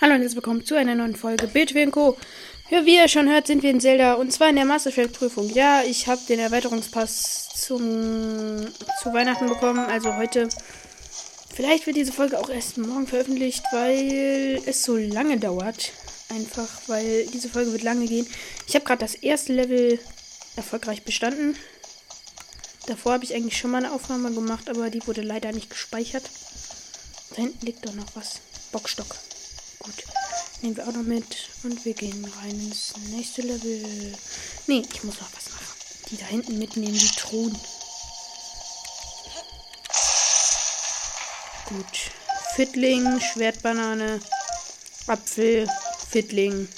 Hallo und herzlich willkommen zu einer neuen Folge Bildwin Co. Ja, wie ihr schon hört, sind wir in Zelda und zwar in der Masterchef-Prüfung. Ja, ich habe den Erweiterungspass zum, zu Weihnachten bekommen, also heute. Vielleicht wird diese Folge auch erst morgen veröffentlicht, weil es so lange dauert. Einfach, weil diese Folge wird lange gehen. Ich habe gerade das erste Level erfolgreich bestanden. Davor habe ich eigentlich schon mal eine Aufnahme gemacht, aber die wurde leider nicht gespeichert. Da hinten liegt doch noch was. Bockstock. Gut. Nehmen wir auch noch mit. Und wir gehen rein ins nächste Level. Nee, ich muss noch was machen. Die da hinten mitnehmen, die Truhen. Gut. Fittling, Schwertbanane, Apfel, Fittling.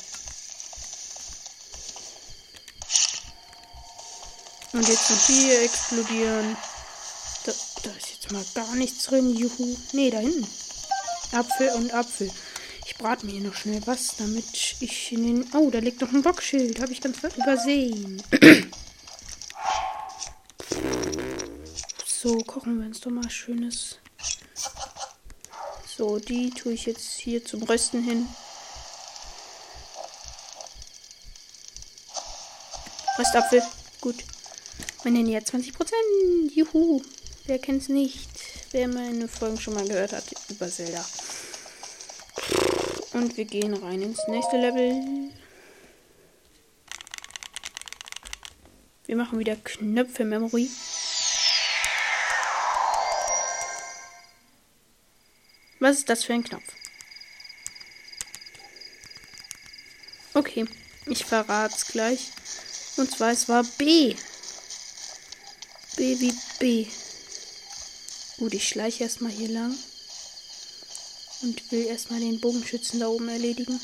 Und jetzt noch hier explodieren. Da, da ist jetzt mal gar nichts drin. Juhu. Nee, da hinten. Apfel und Apfel. Brate mir hier noch schnell was, damit ich in den. Oh, da liegt noch ein Bockschild. Habe ich ganz übersehen. so, kochen wir uns doch mal schönes. So, die tue ich jetzt hier zum Rösten hin. Röstapfel. Gut. Meine Nähe 20%. Juhu. Wer kennt's nicht? Wer meine Folgen schon mal gehört hat über Zelda. Und wir gehen rein ins nächste Level. Wir machen wieder Knöpfe Memory. Was ist das für ein Knopf? Okay, ich verrate es gleich. Und zwar, es war B. B wie B. Gut, ich schleiche erstmal hier lang. Und will erstmal den Bogenschützen da oben erledigen.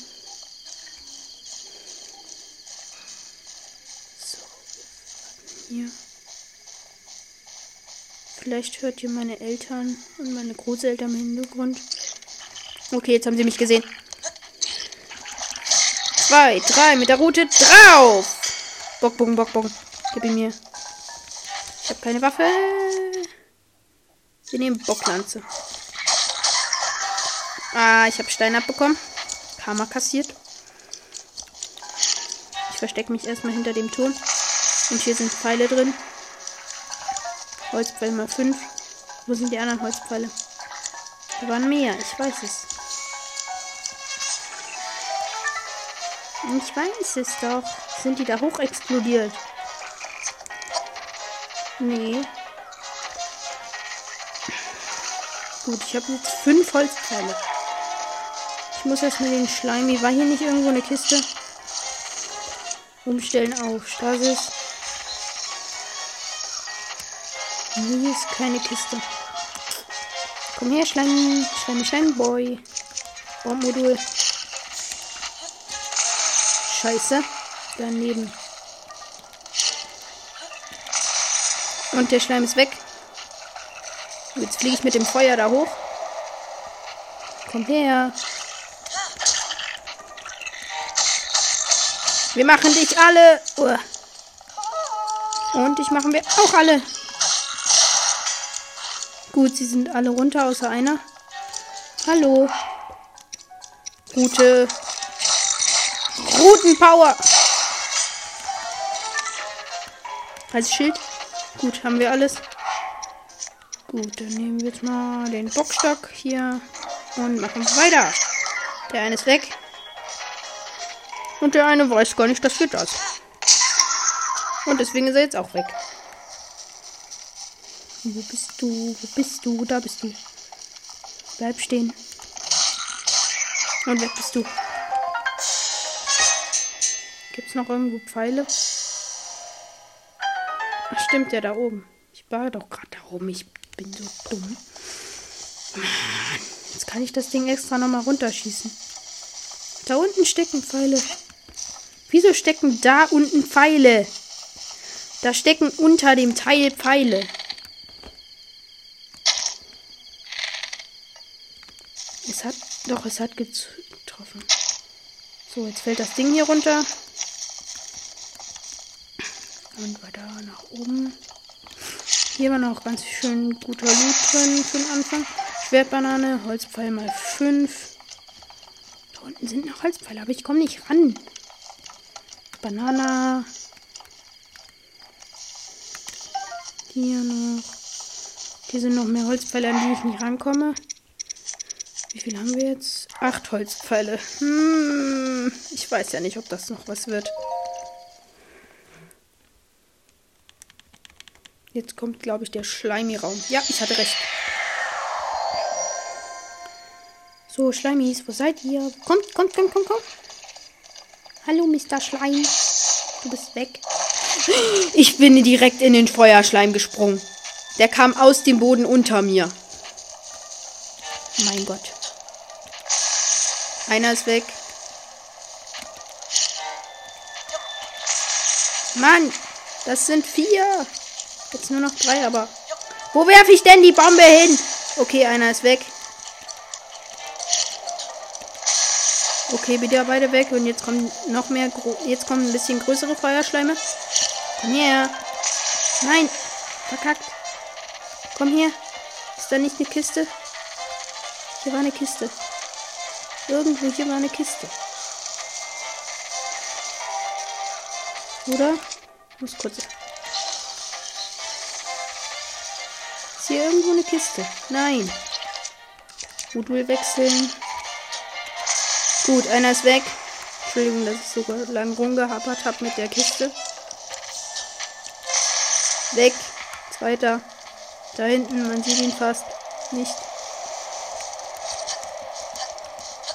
So. Hier. Vielleicht hört ihr meine Eltern und meine Großeltern im Hintergrund. Okay, jetzt haben sie mich gesehen. Zwei, drei, mit der Route drauf! Bockbogen, Bockbogen. Gib ihn mir. Ich habe keine Waffe. Wir nehmen Bocklanze. Ah, ich habe Stein abbekommen. Karma kassiert. Ich verstecke mich erstmal hinter dem Turm. Und hier sind Pfeile drin. Holzpfeil mal 5. Wo sind die anderen Holzpfeile? Da waren mehr, ich weiß es. Ich weiß es doch. Sind die da hoch explodiert? Nee. Gut, ich habe jetzt fünf Holzpfeile. Muss erstmal den Schleimi. War hier nicht irgendwo eine Kiste? Umstellen auf Stasis. Hier ist keine Kiste. Komm her, Schleim, Schleim, Schleimboy. Bombmodul. Scheiße. Daneben. Und der Schleim ist weg. Jetzt fliege ich mit dem Feuer da hoch. Komm her. Wir machen dich alle. Und ich machen wir auch alle. Gut, sie sind alle runter, außer einer. Hallo. Gute Routenpower. Als Schild. Gut, haben wir alles. Gut, dann nehmen wir jetzt mal den Bockstock hier und machen weiter. Der eine ist weg. Und der eine weiß gar nicht, dass wir das. Und deswegen ist er jetzt auch weg. Wo bist du? Wo bist du? Da bist du. Bleib stehen. Und weg bist du. Gibt's noch irgendwo Pfeile? Ach, stimmt ja da oben. Ich war doch gerade da oben. Ich bin so dumm. Jetzt kann ich das Ding extra nochmal runterschießen. Da unten stecken Pfeile. Wieso stecken da unten Pfeile? Da stecken unter dem Teil Pfeile. Es hat. Doch, es hat getroffen. So, jetzt fällt das Ding hier runter. Und weiter nach oben. Hier war noch ganz schön guter Loot drin für den Anfang. Schwertbanane, Holzpfeil mal 5. unten sind noch Holzpfeile, aber ich komme nicht ran. Banana. Hier noch. Hier sind noch mehr Holzpfeile, an die ich nicht rankomme. Wie viel haben wir jetzt? Acht Holzpfeile. Hm, ich weiß ja nicht, ob das noch was wird. Jetzt kommt, glaube ich, der Schleimi-Raum. Ja, ich hatte recht. So, Schleimis, wo seid ihr? Kommt, kommt, kommt, kommt, kommt. Hallo, Mr. Schleim. Du bist weg. Ich bin direkt in den Feuerschleim gesprungen. Der kam aus dem Boden unter mir. Mein Gott. Einer ist weg. Mann, das sind vier. Jetzt nur noch drei, aber. Wo werfe ich denn die Bombe hin? Okay, einer ist weg. Okay, wieder beide weg. Und jetzt kommen noch mehr. Jetzt kommen ein bisschen größere Feuerschleime. Komm her. Nein. Verkackt. Komm her. Ist da nicht eine Kiste? Hier war eine Kiste. Irgendwo hier war eine Kiste. Oder? Ich muss kurz. Ist hier irgendwo eine Kiste? Nein. Modul wechseln. Gut, einer ist weg. Entschuldigung, dass ich sogar lang rumgehapert habe mit der Kiste. Weg. Zweiter. Da hinten, man sieht ihn fast nicht.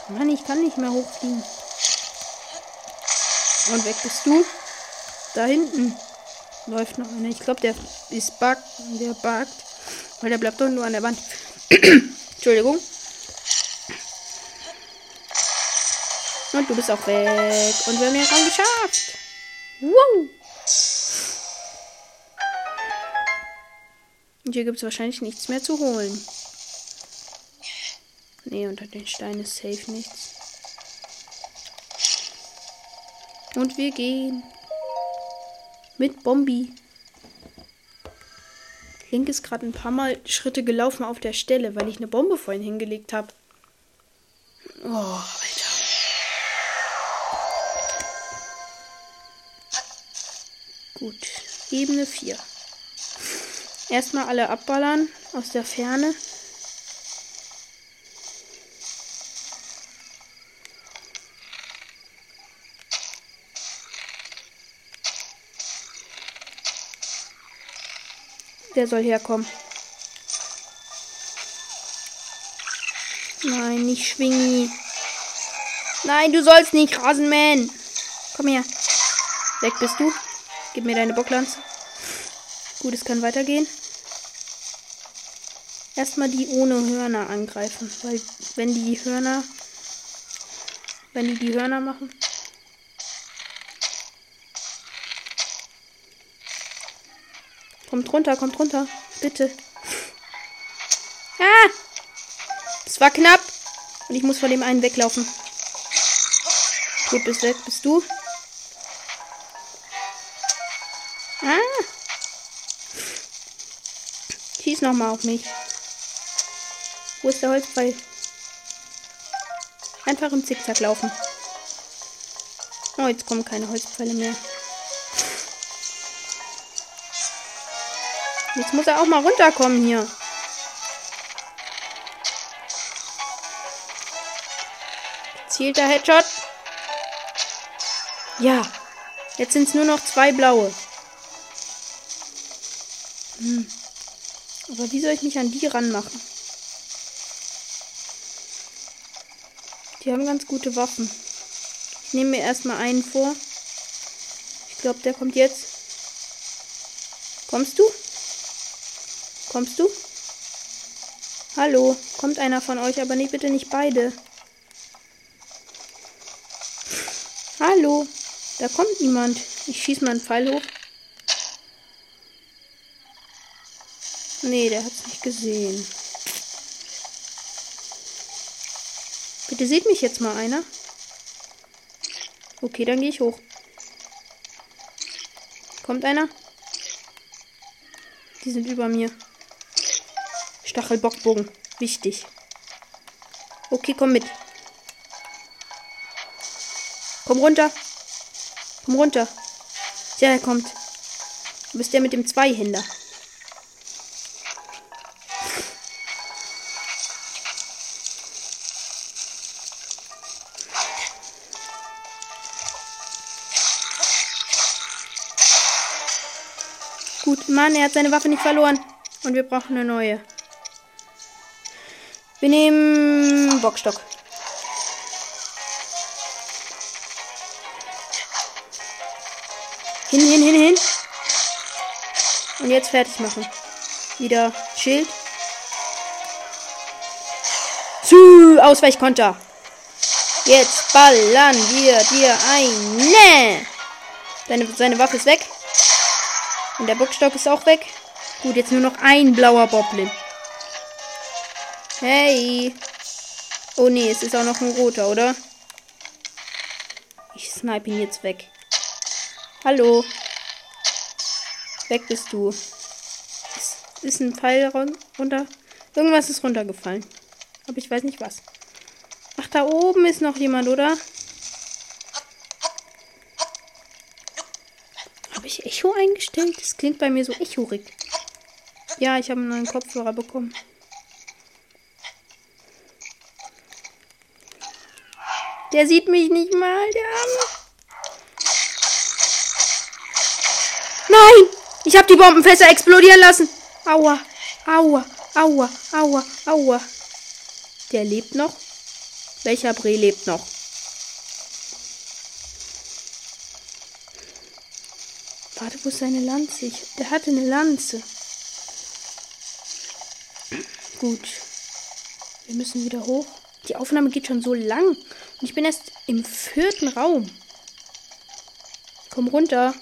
Mann, ich kann nicht mehr hochfliegen. Und weg bist du. Da hinten läuft noch einer. Ich glaube, der ist bug. Der buggt. Weil der bleibt doch nur an der Wand. Entschuldigung. Und du bist auch weg. Und wir haben den Raum geschafft. Wow. Und hier gibt es wahrscheinlich nichts mehr zu holen. Nee, unter den Steinen ist safe nichts. Und wir gehen. Mit Bombi. Link ist gerade ein paar Mal Schritte gelaufen auf der Stelle, weil ich eine Bombe vorhin hingelegt habe. Oh, Gut. Ebene 4. Erstmal alle abballern aus der Ferne. Der soll herkommen. Nein, nicht Schwingi. Nein, du sollst nicht, Rasenman. Komm her. Weg bist du. Gib mir deine Bocklanze. Gut, es kann weitergehen. Erstmal die ohne Hörner angreifen. Weil wenn die Hörner. Wenn die die Hörner machen. Kommt runter, kommt runter. Bitte. Ah! Das war knapp. Und ich muss vor dem einen weglaufen. Gut, bist weg. Bist du? Nochmal auf mich. Wo ist der Holzpfeil? Einfach im Zickzack laufen. Oh, jetzt kommen keine Holzpfeile mehr. Jetzt muss er auch mal runterkommen hier. Zielter Headshot. Ja. Jetzt sind es nur noch zwei blaue. Hm. Aber wie soll ich mich an die ranmachen? Die haben ganz gute Waffen. Ich nehme mir erstmal einen vor. Ich glaube, der kommt jetzt. Kommst du? Kommst du? Hallo, kommt einer von euch, aber nee, bitte nicht beide. Hallo, da kommt niemand. Ich schieß mal einen Pfeil hoch. Nee, der hat's nicht gesehen. Bitte sieht mich jetzt mal einer. Okay, dann gehe ich hoch. Kommt einer? Die sind über mir. Stachelbockbogen. Wichtig. Okay, komm mit. Komm runter. Komm runter. Ja, er kommt. Du bist der mit dem Zweihänder. Mann, er hat seine Waffe nicht verloren. Und wir brauchen eine neue. Wir nehmen Bockstock. Hin, hin, hin, hin. Und jetzt fertig machen. Wieder Schild. Zu, Ausweichkonter. Jetzt ballern wir dir ein. Nee. Seine, seine Waffe ist weg. Und der Bockstock ist auch weg. Gut, jetzt nur noch ein blauer Boblin. Hey. Oh nee, es ist auch noch ein roter, oder? Ich snipe ihn jetzt weg. Hallo. Weg bist du. Ist, ist ein Pfeil runter. Irgendwas ist runtergefallen. Aber ich weiß nicht was. Ach, da oben ist noch jemand, oder? Habe ich Echo eingestellt? Das klingt bei mir so echorig. Ja, ich habe einen neuen Kopfhörer bekommen. Der sieht mich nicht mal, der Arme. Nein! Ich habe die Bombenfässer explodieren lassen. Aua, aua, aua, aua, aua. Der lebt noch. Welcher Bre lebt noch? Warte, wo ist seine Lanze? Ich, der hatte eine Lanze. Gut. Wir müssen wieder hoch. Die Aufnahme geht schon so lang. Und ich bin erst im vierten Raum. Komm runter.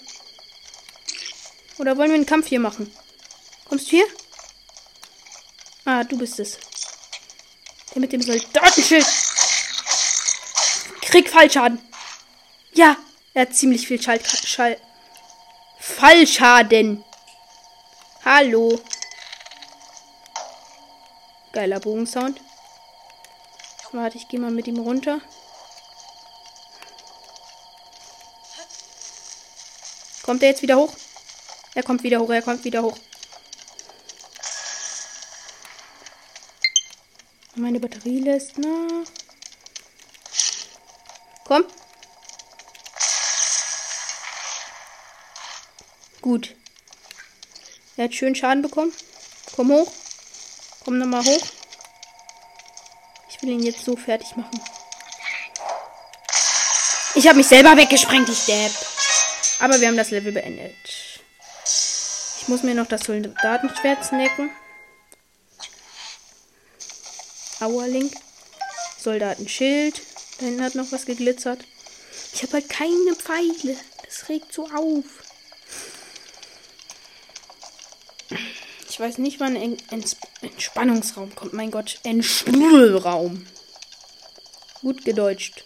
Oder wollen wir einen Kampf hier machen? Kommst du hier? Ah, du bist es. Der mit dem Soldatenschild. Krieg Fallschaden. Ja, er hat ziemlich viel Schall. Schall Fallschaden. Hallo. Geiler Bogensound. Warte, ich gehe mal mit ihm runter. Kommt er jetzt wieder hoch? Er kommt wieder hoch, er kommt wieder hoch. Meine Batterie lässt nach. Komm. Gut. Er hat schön Schaden bekommen. Komm hoch. Komm nochmal hoch. Ich will ihn jetzt so fertig machen. Ich habe mich selber weggesprengt, ich Depp. Aber wir haben das Level beendet. Ich muss mir noch das Soldatenschwert snacken. Auerlink. Soldatenschild. Da hinten hat noch was geglitzert. Ich habe halt keine Pfeile. Das regt so auf. Ich weiß nicht, wann ein Entspannungsraum kommt. Mein Gott, Entspannungsraum. Gut gedeutscht.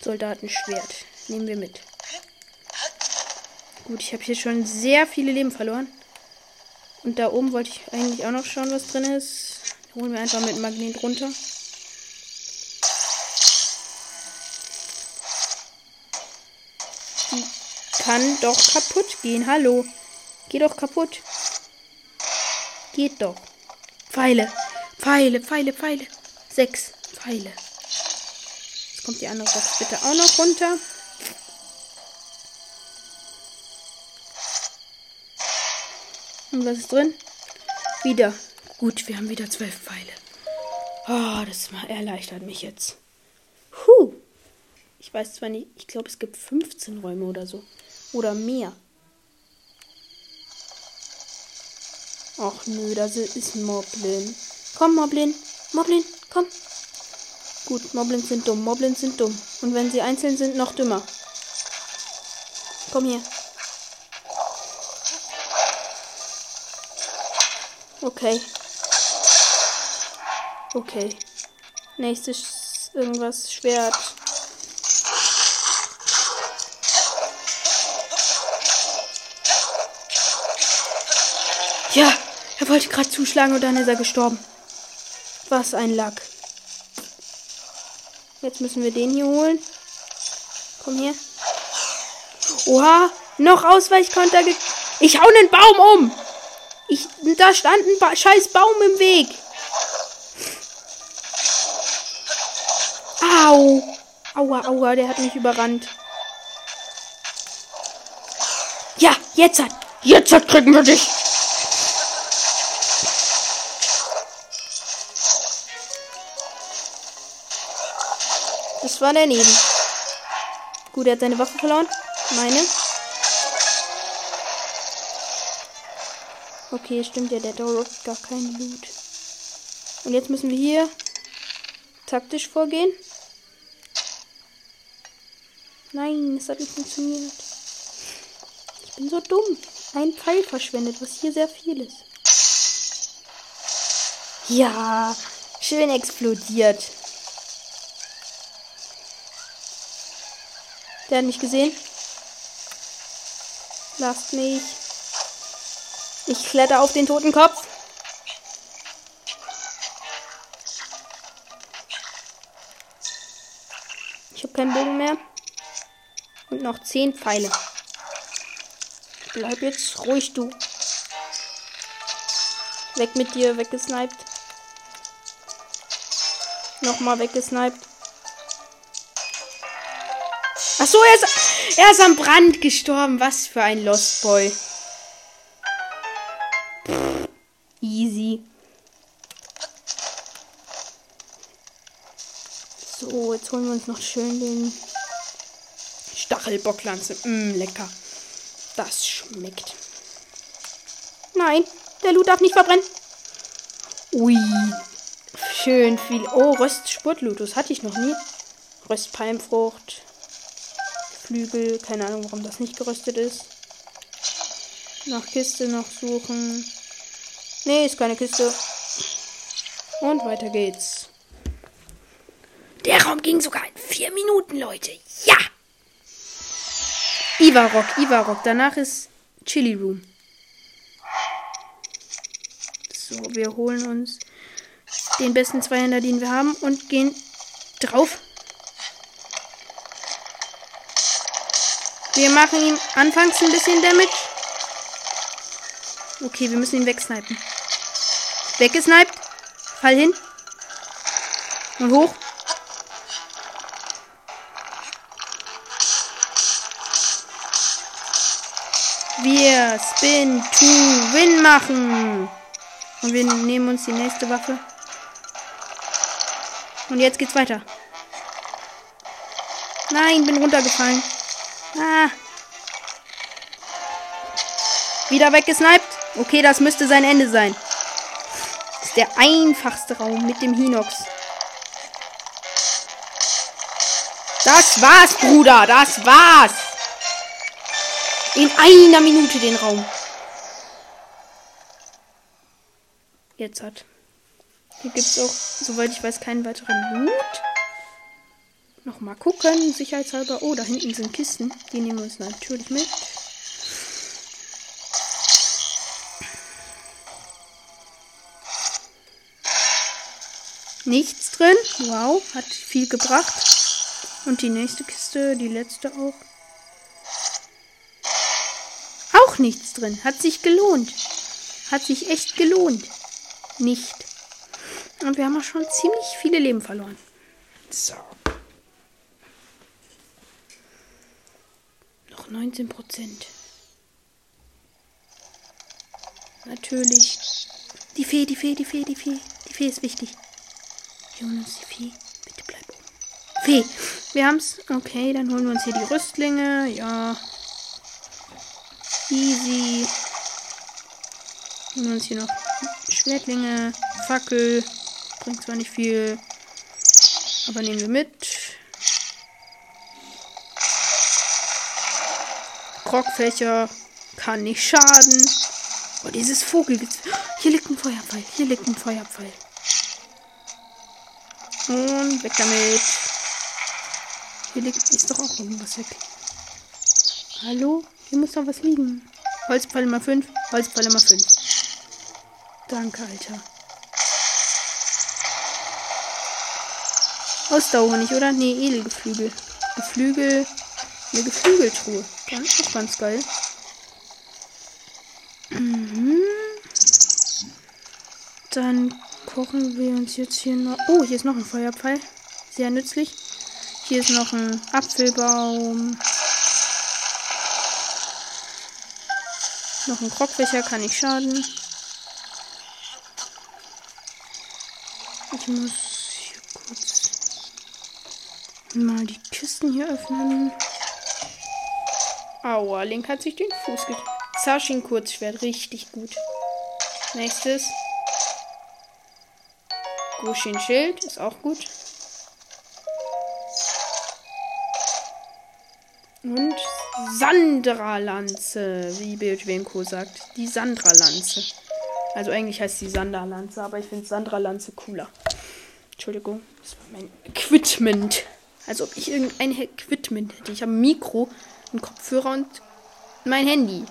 Soldatenschwert. Nehmen wir mit. Gut, ich habe hier schon sehr viele Leben verloren. Und da oben wollte ich eigentlich auch noch schauen, was drin ist. Holen wir einfach mit Magnet runter. Die kann doch kaputt gehen. Hallo. Geh doch kaputt. Geht doch. Pfeile. Pfeile, Pfeile, Pfeile. Sechs Pfeile. Jetzt kommt die andere Box bitte auch noch runter. Und was ist drin? Wieder. Gut, wir haben wieder zwölf Pfeile. Oh, das erleichtert mich jetzt. Puh. Ich weiß zwar nicht, ich glaube, es gibt 15 Räume oder so. Oder mehr. Ach nö, da ist ein Moblin. Komm, Moblin. Moblin, komm. Gut, Moblins sind dumm. Moblins sind dumm. Und wenn sie einzeln sind, noch dümmer. Komm hier. Okay. Okay. Nächstes irgendwas Schwert. Wollte gerade zuschlagen und dann ist er gestorben. Was ein Lack. Jetzt müssen wir den hier holen. Komm her. Oha, noch Ausweichkonter. Ich hau einen Baum um. Ich, da stand ein ba scheiß Baum im Weg. Au. Aua, aua, der hat mich überrannt. Ja, jetzt hat. Jetzt hat kriegen wir dich. Das war daneben. Gut, er hat seine Waffe verloren. Meine. Okay, stimmt ja, der dauert gar keinen Loot. Und jetzt müssen wir hier taktisch vorgehen. Nein, es hat nicht funktioniert. Ich bin so dumm. Ein Pfeil verschwendet, was hier sehr viel ist. Ja, schön explodiert. Der hat gesehen. Lasst mich. Ich kletter auf den toten Kopf. Ich habe keinen Bogen mehr. Und noch zehn Pfeile. Bleib jetzt ruhig, du. Weg mit dir, weggesniped. Nochmal weggesniped. Achso, er ist, er ist am Brand gestorben. Was für ein Lost Boy. easy. So, jetzt holen wir uns noch schön den Stachelbocklanze. Mmm, lecker. Das schmeckt. Nein, der Loot darf nicht verbrennen. Ui. Schön viel. Oh, Röstspurtlutus hatte ich noch nie. Röstpalmfrucht. Flügel. Keine Ahnung, warum das nicht geröstet ist. Nach Kiste noch suchen. Nee, ist keine Kiste. Und weiter geht's. Der Raum ging sogar in vier Minuten, Leute. Ja! Ivarok, Ivarok. Danach ist Chili Room. So, wir holen uns den besten Zweihänder, den wir haben und gehen drauf. Wir machen ihm anfangs ein bisschen Damage. Okay, wir müssen ihn wegsnipen. Weggesniped. Fall hin. Und hoch. Wir Spin to Win machen. Und wir nehmen uns die nächste Waffe. Und jetzt geht's weiter. Nein, bin runtergefallen. Ah. Wieder weggesniped. Okay, das müsste sein Ende sein. Das ist der einfachste Raum mit dem Hinox. Das war's, Bruder. Das war's. In einer Minute den Raum. Jetzt hat. Hier gibt es auch, soweit ich weiß, keinen weiteren Loot. Nochmal gucken, sicherheitshalber. Oh, da hinten sind Kisten. Die nehmen wir uns natürlich mit. Nichts drin. Wow, hat viel gebracht. Und die nächste Kiste, die letzte auch. Auch nichts drin. Hat sich gelohnt. Hat sich echt gelohnt. Nicht. Und wir haben auch schon ziemlich viele Leben verloren. So. 19 Prozent. Natürlich. Die Fee, die Fee, die Fee, die Fee. Die Fee ist wichtig. Jonas, die Fee. Bitte bleib oben. Fee. Wir haben's. Okay, dann holen wir uns hier die Rüstlinge. Ja. Easy. Holen wir uns hier noch Schwertlinge. Fackel. Bringt zwar nicht viel. Aber nehmen wir mit. Krockfächer. Kann nicht schaden. Oh, dieses Vogel. Hier liegt ein Feuerpfeil. Hier liegt ein Feuerpfeil. Und weg damit. Hier liegt ist doch auch irgendwas weg. Hallo? Hier muss doch was liegen. Holzpfeil immer 5. Holzpfeil immer 5. Danke, Alter. Ausdauerhonig, oder? Nee, Edelgeflügel. Geflügel Eine Geflügeltruhe. Ganz, auch ganz geil. Mhm. Dann kochen wir uns jetzt hier noch. Oh, hier ist noch ein Feuerpfeil. Sehr nützlich. Hier ist noch ein Apfelbaum. Noch ein Krogfächer kann nicht schaden. Ich muss hier kurz mal die Kisten hier öffnen. Aua, Link hat sich den Fuß getreten. Sashin Kurzschwert, richtig gut. Nächstes. Gushin Schild, ist auch gut. Und Sandra-Lanze, wie Bildwenko sagt. Die Sandra-Lanze. Also eigentlich heißt sie Sandra-Lanze, aber ich finde Sandra-Lanze cooler. Entschuldigung, das war mein Equipment. Also ob ich irgendein Equipment hätte. Ich habe ein Mikro, einen Kopfhörer und mein Handy.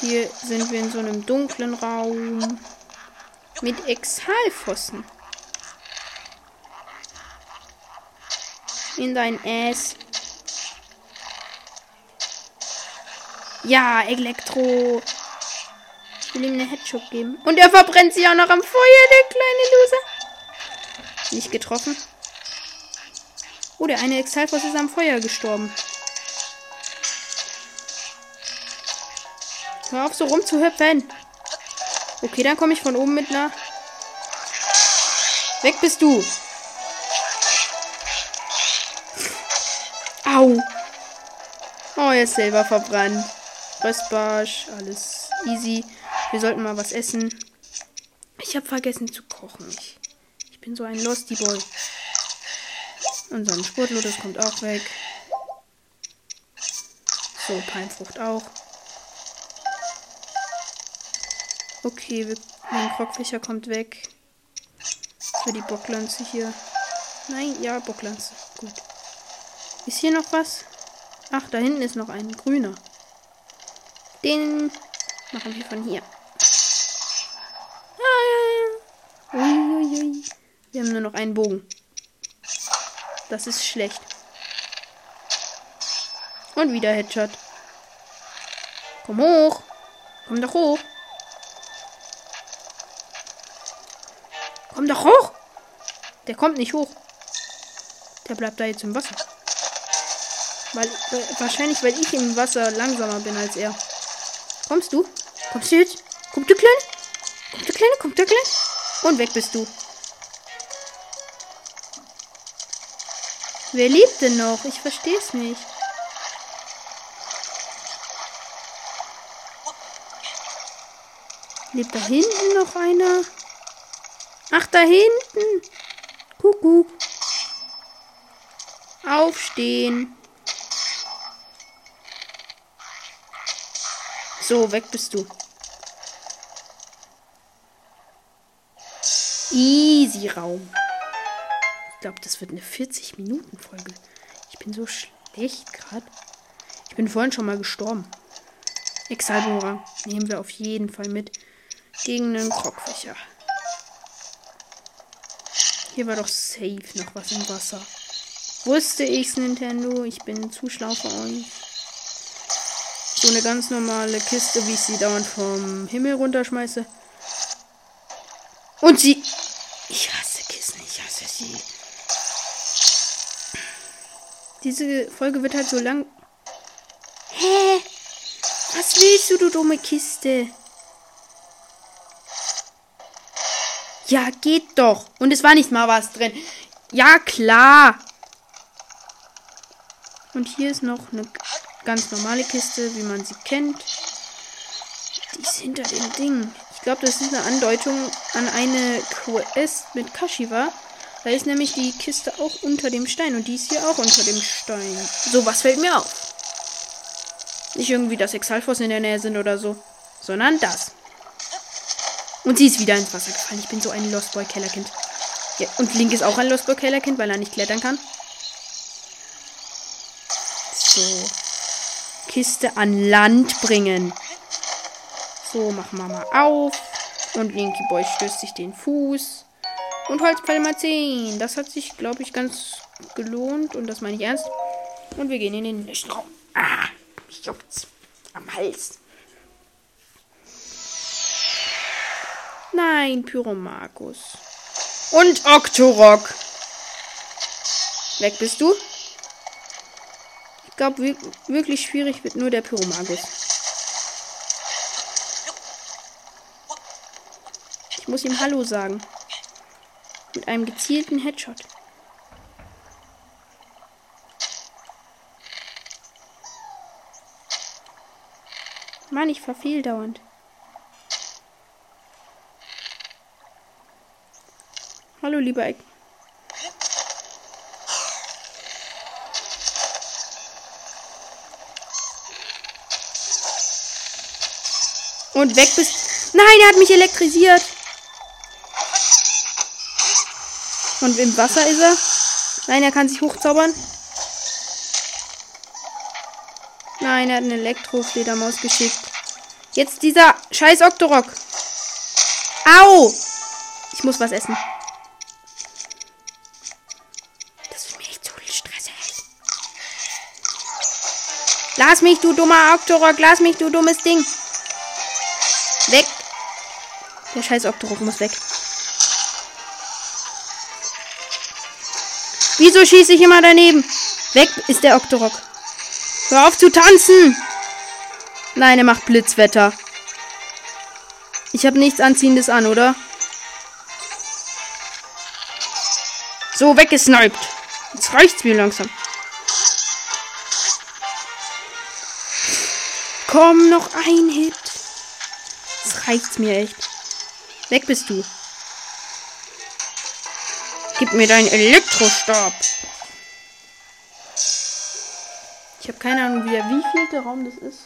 Hier sind wir in so einem dunklen Raum mit Exhalfossen. in dein Ass. Ja, Elektro. Ich will ihm eine Headshot geben. Und er verbrennt sich auch noch am Feuer, der kleine Loser. Nicht getroffen. Oh, der eine Exalfos ist am Feuer gestorben. Hör auf, so rumzuhüpfen. Okay, dann komme ich von oben mit einer. Weg bist du. Au. Oh, er ist selber verbrannt. Röstbarsch, alles easy. Wir sollten mal was essen. Ich habe vergessen zu kochen. Ich, ich bin so ein Losty Boy. Unser Sportlotus kommt auch weg. So, Palmfrucht auch. Okay, wir, mein Krogfischer kommt weg. Für die Bocklanze hier. Nein, ja, Bocklanze. Gut. Ist hier noch was? Ach, da hinten ist noch ein grüner. Den machen wir von hier. Ah, uiuiui. Wir haben nur noch einen Bogen. Das ist schlecht. Und wieder Headshot. Komm hoch. Komm doch hoch. Komm doch hoch. Der kommt nicht hoch. Der bleibt da jetzt im Wasser. Weil, weil, wahrscheinlich, weil ich im Wasser langsamer bin als er. Kommst du? Kommst du jetzt? Kommt der Kleine? Kommt der Kleine? Kommt der Kleine? Und weg bist du. Wer lebt denn noch? Ich verstehe es nicht. Lebt da hinten noch einer? Ach, da hinten. Kuckuck. Aufstehen. So, weg bist du. Easy Raum. Ich glaube, das wird eine 40-Minuten-Folge. Ich bin so schlecht gerade. Ich bin vorhin schon mal gestorben. Exalbora nehmen wir auf jeden Fall mit. Gegen einen Krogfächer. Hier war doch safe noch was im Wasser. Wusste ich's, Nintendo. Ich bin zu schlau für euch. So eine ganz normale Kiste, wie ich sie dauernd vom Himmel runterschmeiße. Und sie. Diese Folge wird halt so lang. Hä? Was willst du, du dumme Kiste? Ja, geht doch. Und es war nicht mal was drin. Ja, klar. Und hier ist noch eine ganz normale Kiste, wie man sie kennt. Die ist hinter dem Ding. Ich glaube, das ist eine Andeutung an eine Quest mit Kashiwa. Da ist nämlich die Kiste auch unter dem Stein und die ist hier auch unter dem Stein. So, was fällt mir auf? Nicht irgendwie, dass Exalfos in der Nähe sind oder so, sondern das. Und sie ist wieder ins Wasser gefallen. Ich bin so ein Lost Boy Kellerkind. Ja, und Link ist auch ein Lost Boy Kellerkind, weil er nicht klettern kann. So. Kiste an Land bringen. So, machen wir mal auf. Und Linky Boy stößt sich den Fuß. Und Holzpfeil mal 10. Das hat sich, glaube ich, ganz gelohnt. Und das meine ich ernst. Und wir gehen in den nächsten Raum. Ah, mich juckt's am Hals. Nein, Pyromagus. Und Octorok. Weg bist du. Ich glaube, wirklich schwierig wird nur der Pyromagus. Ich muss ihm Hallo sagen. Mit einem gezielten Headshot. Mann, ich verfehl dauernd. Hallo, lieber Eck. Und weg bist. Nein, er hat mich elektrisiert. Und im Wasser ist er. Nein, er kann sich hochzaubern. Nein, er hat eine Elektrofledermaus geschickt. Jetzt dieser scheiß Octorok. Au! Ich muss was essen. Das ist mir echt zu stressig. Lass mich, du dummer Octorok. Lass mich, du dummes Ding. Weg. Der scheiß Octorok muss weg. Wieso schieße ich immer daneben? Weg ist der Octorok. Hör auf zu tanzen! Nein, er macht Blitzwetter. Ich habe nichts Anziehendes an, oder? So, weggesniped. Jetzt reicht's mir langsam. Komm, noch ein Hit. Jetzt reicht's mir echt. Weg bist du. Gib mir deinen Elektrostab. Ich habe keine Ahnung, wie, wie viel der Raum das ist.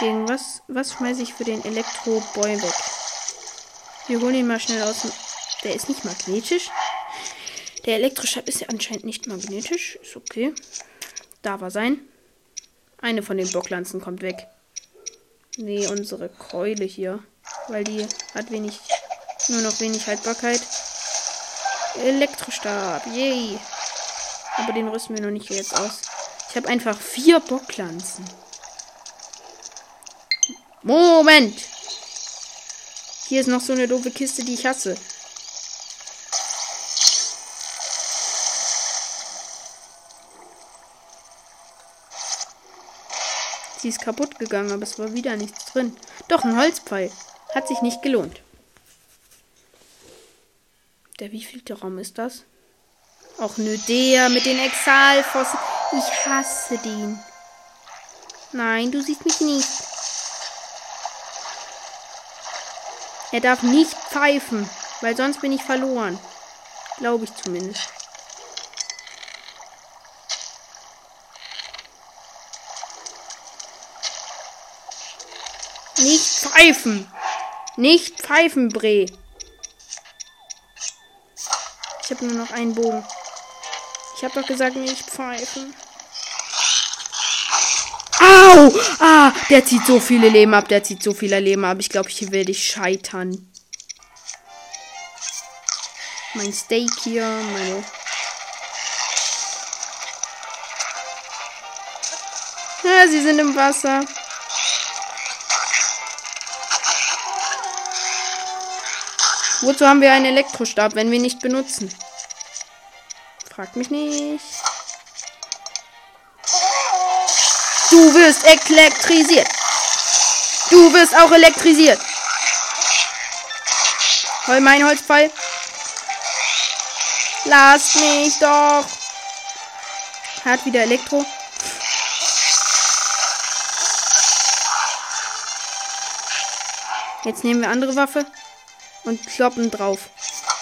Gegen was, was schmeiße ich für den Elektro-Boy weg? Wir holen ihn mal schnell aus dem... Der ist nicht magnetisch. Der Elektrostab ist ja anscheinend nicht magnetisch. Ist okay. Da war sein. Eine von den Bocklanzen kommt weg. Nee, unsere Keule hier. Weil die hat wenig... Nur noch wenig Haltbarkeit. Elektrostab. Yay. Aber den rüsten wir noch nicht jetzt aus. Ich habe einfach vier Bocklanzen. Moment. Hier ist noch so eine doofe Kiste, die ich hasse. Sie ist kaputt gegangen, aber es war wieder nichts drin. Doch, ein Holzpfeil. Hat sich nicht gelohnt. Der wievielte Raum ist das? Auch nö, der mit den Exalfossen. Ich hasse den. Nein, du siehst mich nicht. Er darf nicht pfeifen, weil sonst bin ich verloren. Glaube ich zumindest. Nicht pfeifen. Nicht pfeifen, Bre. Ich habe nur noch einen Bogen. Ich habe doch gesagt, nicht pfeifen. Au! Ah, der zieht so viele Leben ab. Der zieht so viele Leben ab. Ich glaube, hier werde ich scheitern. Mein Steak hier, meine. Sie sind im Wasser. Wozu haben wir einen Elektrostab, wenn wir nicht benutzen? Frag mich nicht. Du wirst elektrisiert. Du wirst auch elektrisiert. Hol mein Holzpfeil. Lass mich doch. Hat wieder Elektro. Jetzt nehmen wir andere Waffe und kloppen drauf.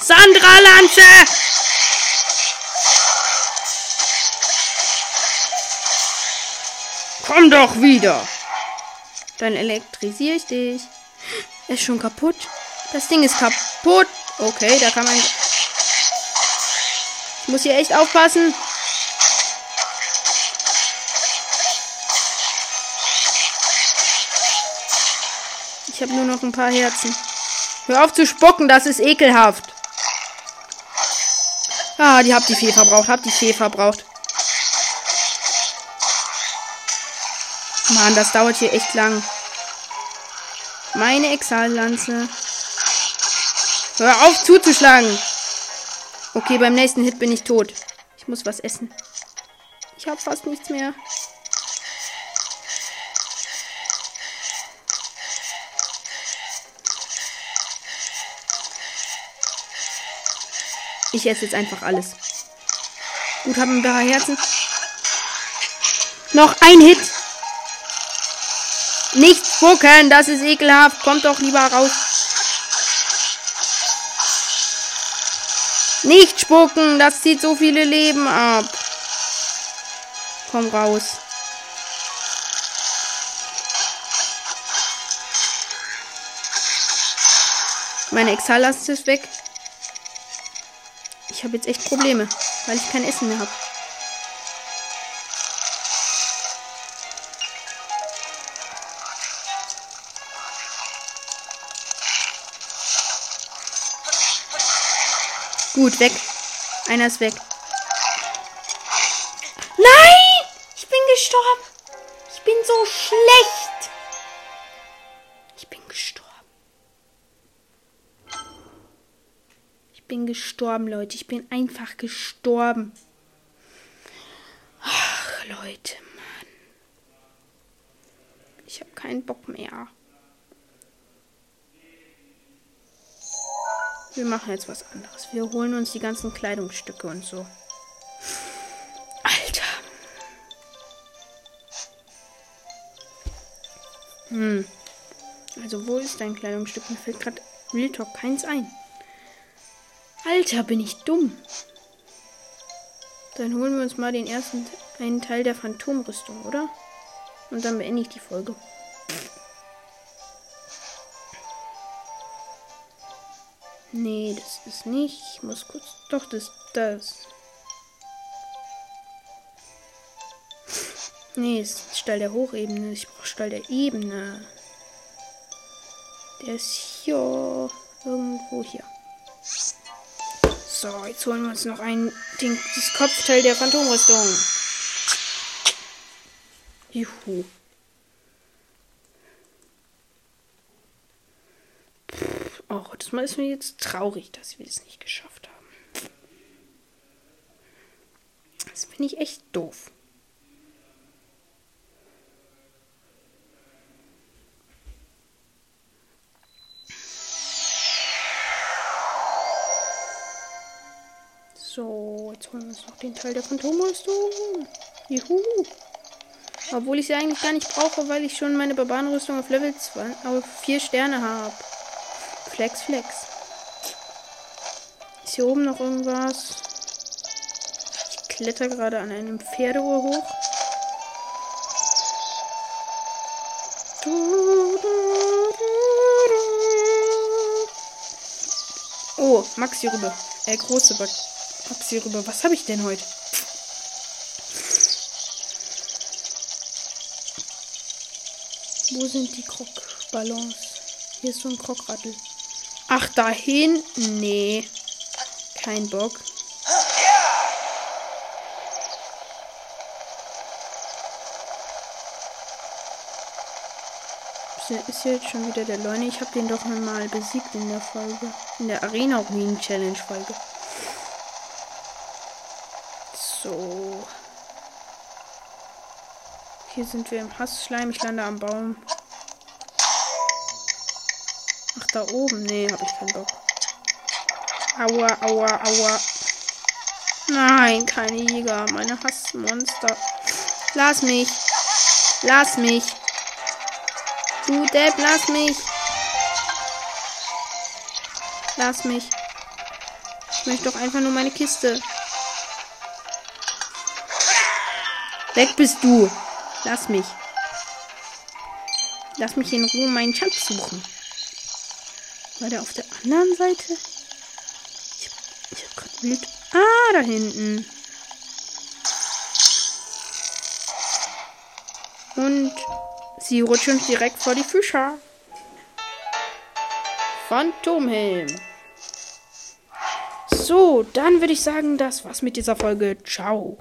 Sandra Lanze! Komm doch wieder! Dann elektrisiere ich dich. Er ist schon kaputt. Das Ding ist kaputt. Okay, da kann man. Ich muss hier echt aufpassen. Ich habe nur noch ein paar Herzen. Hör auf zu spucken, das ist ekelhaft. Ah, die habt die Fee verbraucht, habt die Fee verbraucht. Mann, das dauert hier echt lang. Meine Exallanze. Hör auf zuzuschlagen. Okay, beim nächsten Hit bin ich tot. Ich muss was essen. Ich habe fast nichts mehr. Ich esse jetzt einfach alles. Gut, haben ein paar Herzen. Noch ein Hit. Nicht spucken, das ist ekelhaft. Kommt doch lieber raus. Nicht spucken, das zieht so viele Leben ab. Komm raus. Meine Exhalas ist weg. Ich habe jetzt echt Probleme, weil ich kein Essen mehr habe. Gut, weg. Einer ist weg. Gestorben, Leute. Ich bin einfach gestorben. Ach, Leute, Mann. Ich habe keinen Bock mehr. Wir machen jetzt was anderes. Wir holen uns die ganzen Kleidungsstücke und so. Alter. Hm. Also, wo ist dein Kleidungsstück? Mir fällt gerade Real Talk keins ein. Alter, bin ich dumm. Dann holen wir uns mal den ersten einen Teil der Phantomrüstung, oder? Und dann beende ich die Folge. Nee, das ist nicht. Ich muss kurz. Doch, das das. Nee, das ist Stall der Hochebene. Ich brauche Stall der Ebene. Der ist hier. Irgendwo hier. So, jetzt holen wir uns noch ein den, das Kopfteil der Phantomrüstung. Juhu. Oh, das Mal ist mir jetzt traurig, dass wir es nicht geschafft haben. Das finde ich echt doof. So, jetzt holen wir uns noch den Teil der Phantomrüstung. Juhu. Obwohl ich sie eigentlich gar nicht brauche, weil ich schon meine Barbarenrüstung auf Level 2, auf 4 Sterne habe. Flex, Flex. Ist hier oben noch irgendwas? Ich kletter gerade an einem Pferdeohr hoch. Oh, Maxi Rübe. Äh, große Maxi Rübe. Was habe ich denn heute? Wo sind die Krokballons? Hier ist so ein Krokrattel. Ach, da hinten? Nee. Kein Bock. Ist hier jetzt schon wieder der Leune? Ich habe den doch mal besiegt in der Folge. In der Arena Ruin Challenge Folge. So. Hier sind wir im Hassschleim. Ich lande am Baum da oben? Nee, habe ich keinen Bock. Aua, aua, aua. Nein, keine Jäger. Meine Hassmonster. Lass mich. Lass mich. Du Depp, lass mich. Lass mich. Ich möchte doch einfach nur meine Kiste. Weg bist du. Lass mich. Lass mich in Ruhe meinen Schatz suchen. War der auf der anderen Seite? Ich, ich hab grad Bild. Ah, da hinten. Und sie rutschen direkt vor die Fischer. Phantomhelm. So, dann würde ich sagen, das war's mit dieser Folge. Ciao.